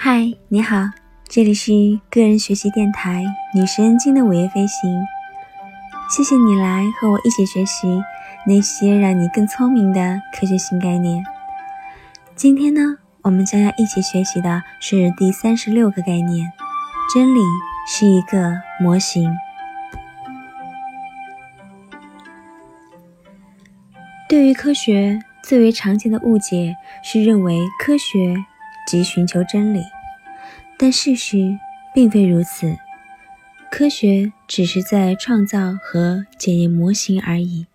嗨你好，这里是个人学习电台女神经的午夜飞行。谢谢你来和我一起学习那些让你更聪明的科学新概念。今天呢，我们将要一起学习的是第三十六个概念：真理是一个模型。对于科学最为常见的误解是认为科学即寻求真理。但事实并非如此，科学只是在创造和检验模型而已。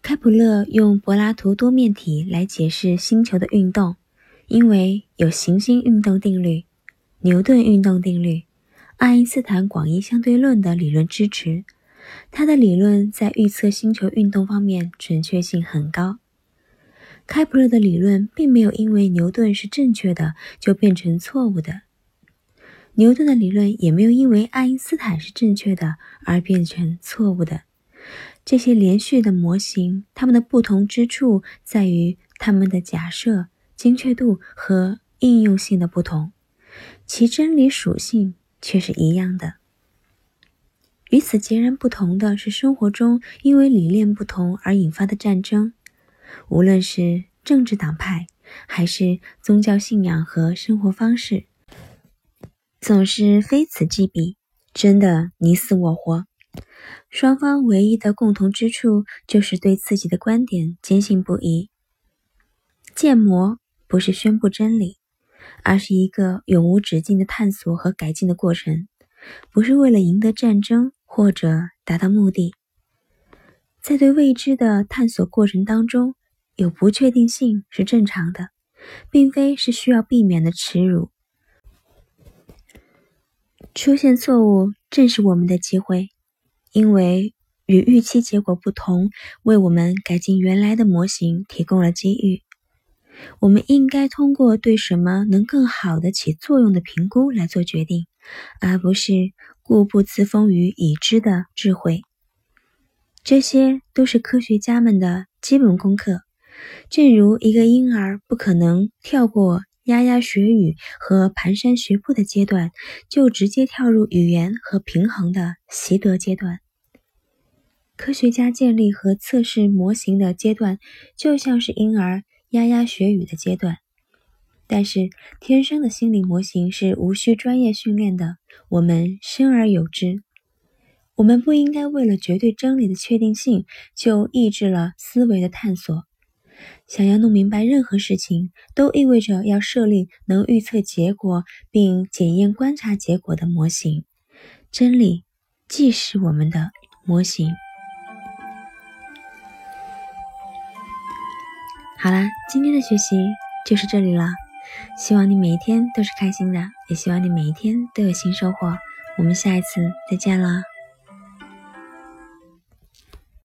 开普勒用柏拉图多面体来解释星球的运动，因为有行星运动定律、牛顿运动定律、爱因斯坦广义相对论的理论支持，他的理论在预测星球运动方面准确性很高。开普勒的理论并没有因为牛顿是正确的就变成错误的。牛顿的理论也没有因为爱因斯坦是正确的而变成错误的。这些连续的模型，它们的不同之处在于它们的假设精确度和应用性的不同，其真理属性却是一样的。与此截然不同的是，生活中因为理念不同而引发的战争，无论是政治党派，还是宗教信仰和生活方式。总是非此即彼，争得你死我活。双方唯一的共同之处就是对自己的观点坚信不疑。建模不是宣布真理，而是一个永无止境的探索和改进的过程，不是为了赢得战争或者达到目的。在对未知的探索过程当中，有不确定性是正常的，并非是需要避免的耻辱。出现错误正是我们的机会，因为与预期结果不同，为我们改进原来的模型提供了机遇。我们应该通过对什么能更好的起作用的评估来做决定，而不是固步自封于已知的智慧。这些都是科学家们的基本功课，正如一个婴儿不可能跳过。牙牙学语和蹒跚学步的阶段，就直接跳入语言和平衡的习得阶段。科学家建立和测试模型的阶段，就像是婴儿牙牙学语的阶段。但是，天生的心理模型是无需专业训练的，我们生而有之。我们不应该为了绝对真理的确定性，就抑制了思维的探索。想要弄明白任何事情，都意味着要设立能预测结果并检验观察结果的模型。真理既是我们的模型。好啦，今天的学习就是这里了。希望你每一天都是开心的，也希望你每一天都有新收获。我们下一次再见了。